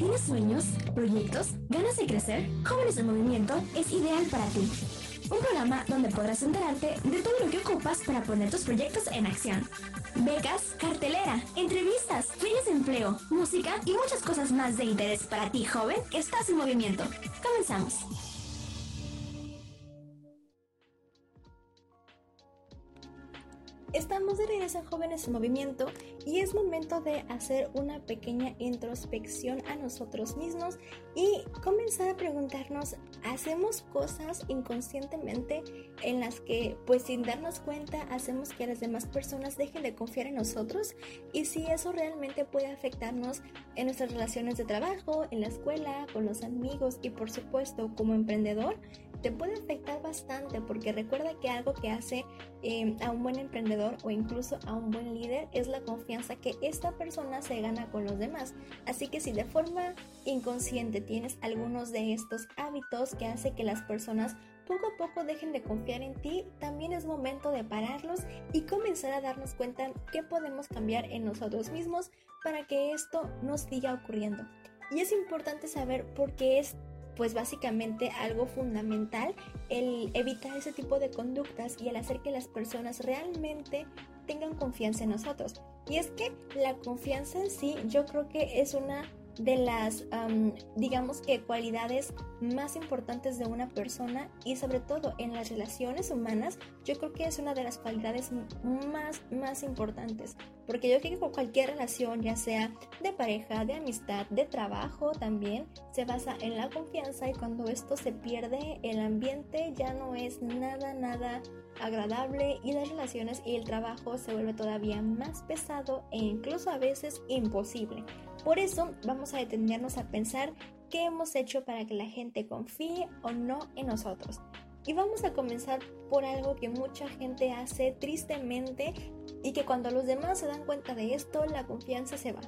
¿Tienes sueños, proyectos, ganas de crecer? Jóvenes en Movimiento es ideal para ti. Un programa donde podrás enterarte de todo lo que ocupas para poner tus proyectos en acción. Becas, cartelera, entrevistas, fines de empleo, música y muchas cosas más de interés para ti, joven, que estás en movimiento. Comenzamos. Estamos de regreso en Jóvenes en Movimiento y es momento de hacer una pequeña introspección a nosotros mismos y comenzar a preguntarnos, ¿hacemos cosas inconscientemente en las que pues sin darnos cuenta hacemos que las demás personas dejen de confiar en nosotros? Y si eso realmente puede afectarnos en nuestras relaciones de trabajo, en la escuela, con los amigos y por supuesto como emprendedor, te puede afectar bastante porque recuerda que algo que hace eh, a un buen emprendedor o incluso a un buen líder es la confianza que esta persona se gana con los demás. Así que si de forma inconsciente tienes algunos de estos hábitos que hace que las personas poco a poco dejen de confiar en ti, también es momento de pararlos y comenzar a darnos cuenta qué podemos cambiar en nosotros mismos para que esto no siga ocurriendo. Y es importante saber por qué es pues básicamente algo fundamental el evitar ese tipo de conductas y el hacer que las personas realmente tengan confianza en nosotros. Y es que la confianza en sí yo creo que es una de las, digamos que, cualidades más importantes de una persona y sobre todo en las relaciones humanas, yo creo que es una de las cualidades más, más importantes. Porque yo creo que cualquier relación, ya sea de pareja, de amistad, de trabajo también, se basa en la confianza y cuando esto se pierde, el ambiente ya no es nada, nada agradable y las relaciones y el trabajo se vuelve todavía más pesado e incluso a veces imposible. Por eso vamos a detenernos a pensar qué hemos hecho para que la gente confíe o no en nosotros. Y vamos a comenzar por algo que mucha gente hace tristemente y que cuando los demás se dan cuenta de esto, la confianza se va.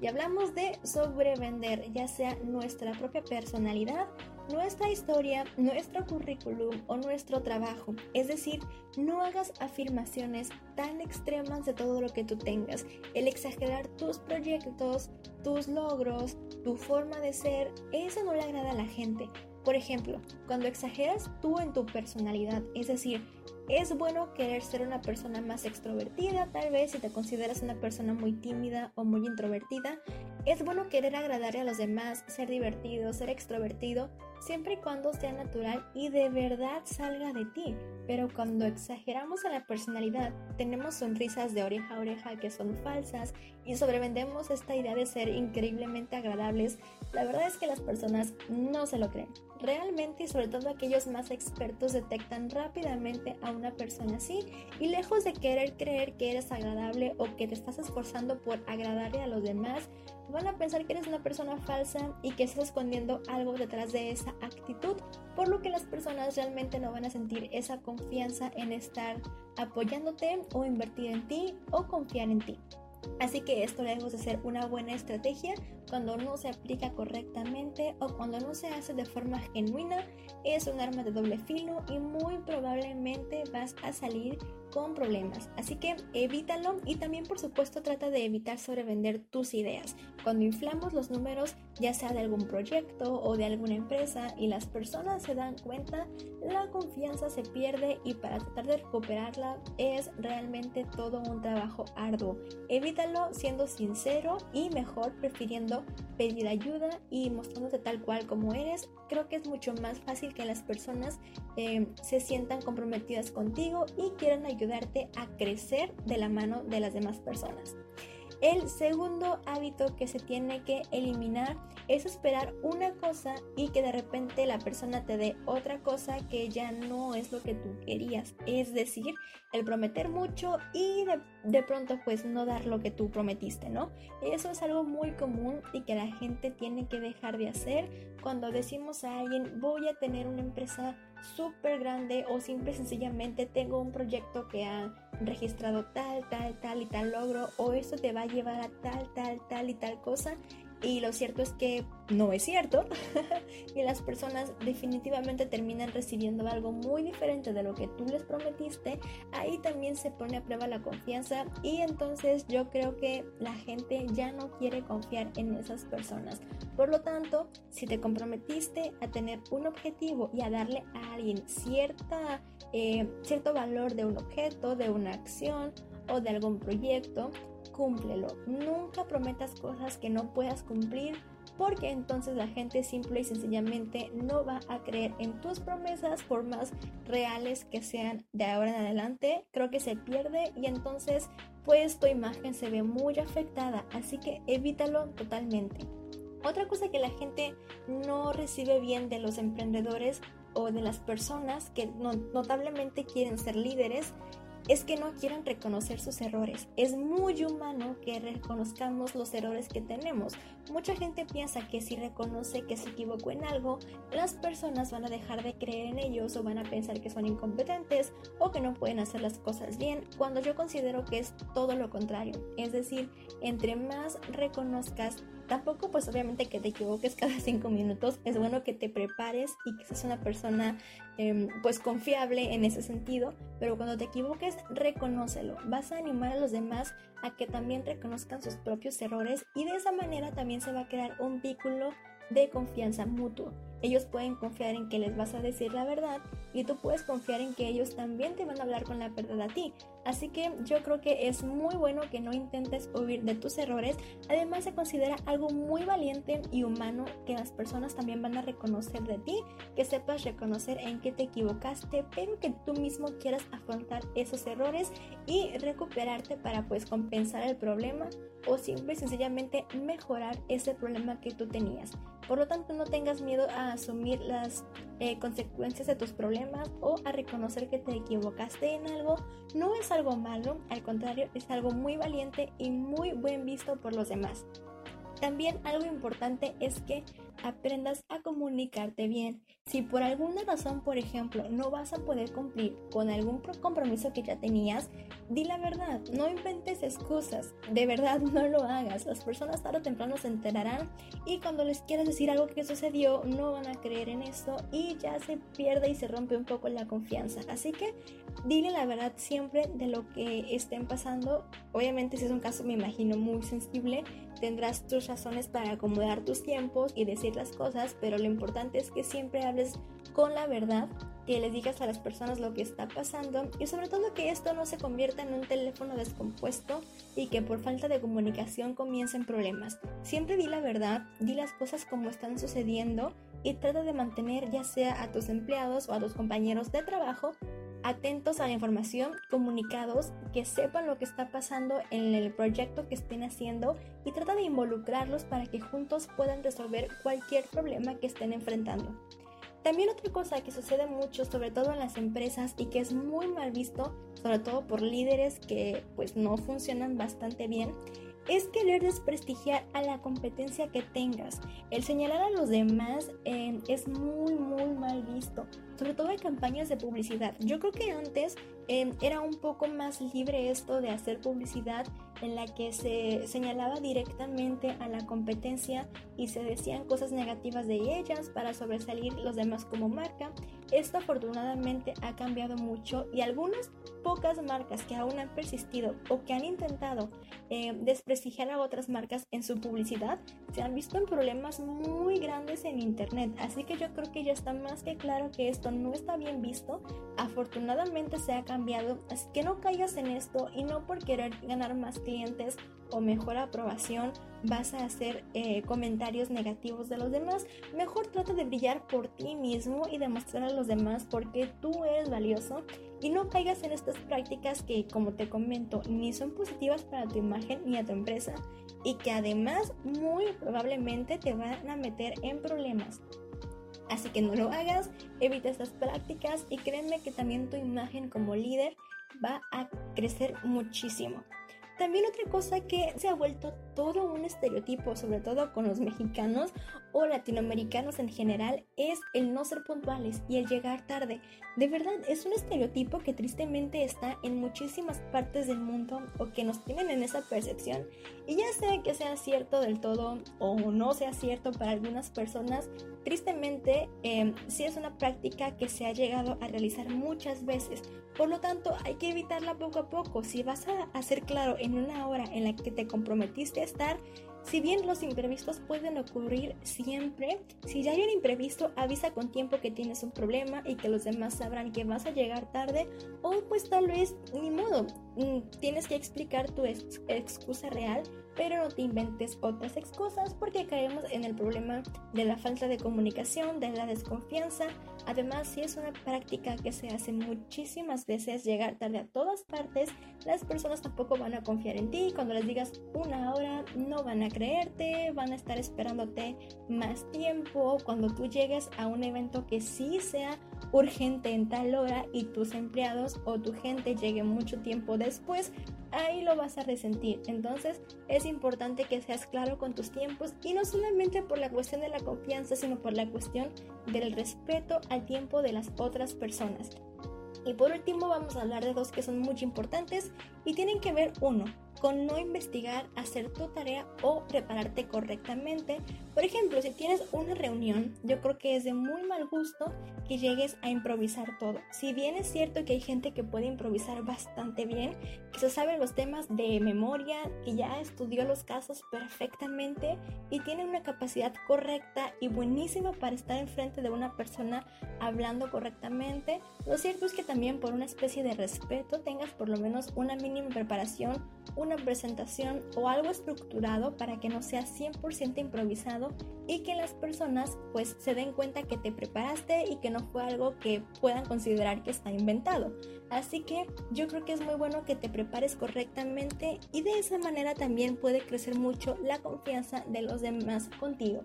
Y hablamos de sobrevender, ya sea nuestra propia personalidad nuestra historia, nuestro currículum o nuestro trabajo. Es decir, no hagas afirmaciones tan extremas de todo lo que tú tengas. El exagerar tus proyectos, tus logros, tu forma de ser, eso no le agrada a la gente. Por ejemplo, cuando exageras tú en tu personalidad, es decir, es bueno querer ser una persona más extrovertida, tal vez si te consideras una persona muy tímida o muy introvertida. Es bueno querer agradarle a los demás, ser divertido, ser extrovertido, siempre y cuando sea natural y de verdad salga de ti. Pero cuando exageramos a la personalidad, tenemos sonrisas de oreja a oreja que son falsas y sobrevendemos esta idea de ser increíblemente agradables, la verdad es que las personas no se lo creen. Realmente y sobre todo aquellos más expertos detectan rápidamente a una persona así y lejos de querer creer que eres agradable o que te estás esforzando por agradarle a los demás, van a pensar que eres una persona falsa y que estás escondiendo algo detrás de esa actitud, por lo que las personas realmente no van a sentir esa confianza en estar apoyándote o invertir en ti o confiar en ti. Así que esto lejos de ser una buena estrategia, cuando no se aplica correctamente o cuando no se hace de forma genuina, es un arma de doble filo y muy probablemente vas a salir con problemas. Así que evítalo y también por supuesto trata de evitar sobrevender tus ideas. Cuando inflamos los números, ya sea de algún proyecto o de alguna empresa y las personas se dan cuenta, la confianza se pierde y para tratar de recuperarla es realmente todo un trabajo arduo. Evítalo siendo sincero y mejor prefiriendo pedir ayuda y mostrándote tal cual como eres. Creo que es mucho más fácil que las personas eh, se sientan comprometidas contigo y quieran ayudar ayudarte a crecer de la mano de las demás personas. El segundo hábito que se tiene que eliminar es esperar una cosa y que de repente la persona te dé otra cosa que ya no es lo que tú querías. Es decir, el prometer mucho y de, pronto pues no dar lo que tú prometiste, ¿no? Eso es algo muy común y que la gente tiene que dejar de hacer cuando decimos a alguien voy a tener una empresa súper grande o simple sencillamente tengo un proyecto que ha registrado tal, tal, tal y tal logro o eso te va a llevar a tal, tal, tal y tal cosa y lo cierto es que no es cierto. Y las personas definitivamente terminan recibiendo algo muy diferente de lo que tú les prometiste, ahí también se pone a prueba la confianza. Y entonces yo creo que la gente ya no quiere confiar en esas personas. Por lo tanto, si te comprometiste a tener un objetivo y a darle a alguien cierta, eh, cierto valor de un objeto, de una acción o de algún proyecto, cúmplelo. Nunca prometas cosas que no puedas cumplir porque entonces la gente simple y sencillamente no va a creer en tus promesas por más reales que sean de ahora en adelante. Creo que se pierde y entonces pues tu imagen se ve muy afectada, así que evítalo totalmente. Otra cosa que la gente no recibe bien de los emprendedores o de las personas que notablemente quieren ser líderes es que no quieran reconocer sus errores. Es muy humano que reconozcamos los errores que tenemos. Mucha gente piensa que si reconoce que se equivocó en algo, las personas van a dejar de creer en ellos o van a pensar que son incompetentes o que no pueden hacer las cosas bien, cuando yo considero que es todo lo contrario. Es decir, entre más reconozcas Tampoco pues obviamente que te equivoques cada cinco minutos, es bueno que te prepares y que seas una persona em, pues confiable en ese sentido, pero cuando te equivoques reconócelo, vas a animar a los demás a que también reconozcan sus propios errores y de esa manera también se va a crear un vínculo de confianza mutuo. Ellos pueden confiar en que les vas a decir la verdad y tú puedes confiar en que ellos también te van a hablar con la verdad a ti. Así que yo creo que es muy bueno que no intentes huir de tus errores. Además se considera algo muy valiente y humano que las personas también van a reconocer de ti, que sepas reconocer en qué te equivocaste, pero que tú mismo quieras afrontar esos errores y recuperarte para pues compensar el problema o simple y sencillamente mejorar ese problema que tú tenías. Por lo tanto, no tengas miedo asumir las eh, consecuencias de tus problemas o a reconocer que te equivocaste en algo. No es algo malo, al contrario, es algo muy valiente y muy buen visto por los demás. También algo importante es que aprendas a comunicarte bien. Si por alguna razón, por ejemplo, no vas a poder cumplir con algún compromiso que ya tenías, di la verdad, no inventes excusas, de verdad no lo hagas. Las personas tarde o temprano se enterarán y cuando les quieras decir algo que sucedió, no van a creer en eso y ya se pierde y se rompe un poco la confianza. Así que dile la verdad siempre de lo que estén pasando. Obviamente si es un caso, me imagino, muy sensible, tendrás tus razones para acomodar tus tiempos y decir las cosas, pero lo importante es que siempre hables con la verdad, que les digas a las personas lo que está pasando y sobre todo que esto no se convierta en un teléfono descompuesto y que por falta de comunicación comiencen problemas. Siempre di la verdad, di las cosas como están sucediendo y trata de mantener ya sea a tus empleados o a tus compañeros de trabajo atentos a la información, comunicados, que sepan lo que está pasando en el proyecto que estén haciendo y trata de involucrarlos para que juntos puedan resolver cualquier problema que estén enfrentando. También otra cosa que sucede mucho, sobre todo en las empresas y que es muy mal visto, sobre todo por líderes que pues no funcionan bastante bien, es querer desprestigiar a la competencia que tengas. El señalar a los demás eh, es muy, muy mal visto, sobre todo en campañas de publicidad. Yo creo que antes eh, era un poco más libre esto de hacer publicidad en la que se señalaba directamente a la competencia y se decían cosas negativas de ellas para sobresalir los demás como marca. Esto afortunadamente ha cambiado mucho y algunas pocas marcas que aún han persistido o que han intentado eh, desprestigiar a otras marcas en su publicidad se han visto en problemas muy grandes en internet. Así que yo creo que ya está más que claro que esto no está bien visto. Afortunadamente se ha cambiado, así que no caigas en esto y no por querer ganar más clientes o mejor aprobación vas a hacer eh, comentarios negativos de los demás. Mejor trata de brillar por ti mismo y demostrar a los demás por qué tú eres valioso y no caigas en estas prácticas que, como te comento, ni son positivas para tu imagen ni a tu empresa y que además muy probablemente te van a meter en problemas. Así que no lo hagas, evita estas prácticas y créeme que también tu imagen como líder va a crecer muchísimo. También otra cosa que se ha vuelto todo un estereotipo, sobre todo con los mexicanos o latinoamericanos en general, es el no ser puntuales y el llegar tarde. De verdad, es un estereotipo que tristemente está en muchísimas partes del mundo o que nos tienen en esa percepción. Y ya sea que sea cierto del todo o no sea cierto para algunas personas, tristemente eh, sí es una práctica que se ha llegado a realizar muchas veces. Por lo tanto, hay que evitarla poco a poco. Si vas a hacer claro en una hora en la que te comprometiste a estar, si bien los imprevistos pueden ocurrir siempre, si ya hay un imprevisto, avisa con tiempo que tienes un problema y que los demás sabrán que vas a llegar tarde o pues tal vez ni modo, mm, tienes que explicar tu excusa real, pero no te inventes otras excusas porque caemos en el problema de la falta de comunicación, de la desconfianza. Además, si es una práctica que se hace muchísimas veces llegar tarde a todas partes, las personas tampoco van a confiar en ti. Cuando les digas una hora, no van a creerte, van a estar esperándote más tiempo. Cuando tú llegues a un evento que sí sea urgente en tal hora y tus empleados o tu gente llegue mucho tiempo después, ahí lo vas a resentir. Entonces es importante que seas claro con tus tiempos y no solamente por la cuestión de la confianza, sino por la cuestión del respeto al tiempo de las otras personas. Y por último vamos a hablar de dos que son muy importantes y tienen que ver uno con no investigar, hacer tu tarea o prepararte correctamente. Por ejemplo, si tienes una reunión, yo creo que es de muy mal gusto que llegues a improvisar todo. Si bien es cierto que hay gente que puede improvisar bastante bien, se sabe los temas de memoria, que ya estudió los casos perfectamente y tiene una capacidad correcta y buenísima para estar enfrente de una persona hablando correctamente, lo cierto es que también por una especie de respeto tengas por lo menos una mínima preparación, una presentación o algo estructurado para que no sea 100% improvisado y que las personas pues se den cuenta que te preparaste y que no fue algo que puedan considerar que está inventado. Así que yo creo que es muy bueno que te prepares correctamente y de esa manera también puede crecer mucho la confianza de los demás contigo.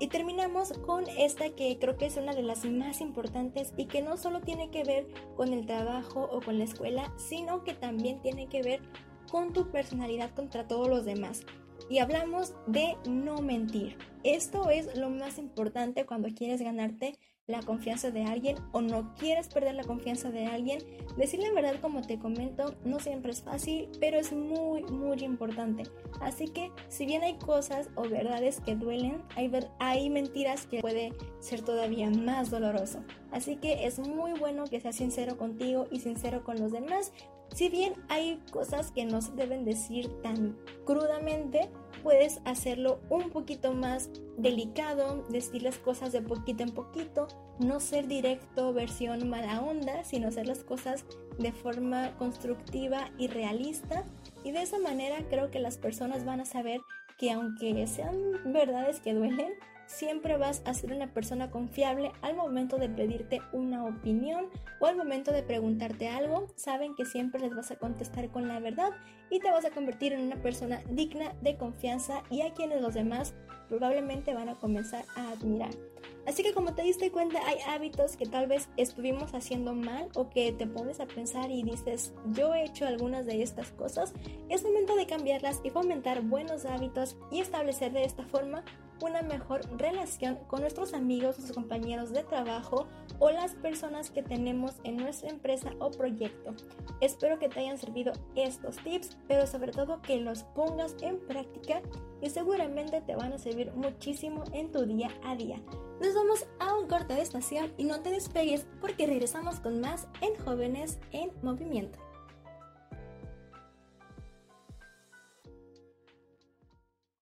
Y terminamos con esta que creo que es una de las más importantes y que no solo tiene que ver con el trabajo o con la escuela, sino que también tiene que ver con tu personalidad contra todos los demás. Y hablamos de no mentir. Esto es lo más importante cuando quieres ganarte la confianza de alguien o no quieres perder la confianza de alguien. Decir la verdad, como te comento, no siempre es fácil, pero es muy, muy importante. Así que, si bien hay cosas o verdades que duelen, hay, hay mentiras que puede ser todavía más doloroso. Así que es muy bueno que seas sincero contigo y sincero con los demás, si bien hay cosas que no se deben decir tan crudamente, puedes hacerlo un poquito más delicado, decir las cosas de poquito en poquito, no ser directo versión mala onda, sino hacer las cosas de forma constructiva y realista. Y de esa manera creo que las personas van a saber que aunque sean verdades que duelen, siempre vas a ser una persona confiable al momento de pedirte una opinión o al momento de preguntarte algo. Saben que siempre les vas a contestar con la verdad y te vas a convertir en una persona digna de confianza y a quienes los demás probablemente van a comenzar a admirar. Así que como te diste cuenta, hay hábitos que tal vez estuvimos haciendo mal o que te pones a pensar y dices, yo he hecho algunas de estas cosas. Es momento de cambiarlas y fomentar buenos hábitos y establecer de esta forma una mejor relación con nuestros amigos, nuestros compañeros de trabajo o las personas que tenemos en nuestra empresa o proyecto. Espero que te hayan servido estos tips, pero sobre todo que los pongas en práctica y seguramente te van a servir muchísimo en tu día a día. Nos vamos a un corte de estación y no te despegues porque regresamos con más en Jóvenes en Movimiento.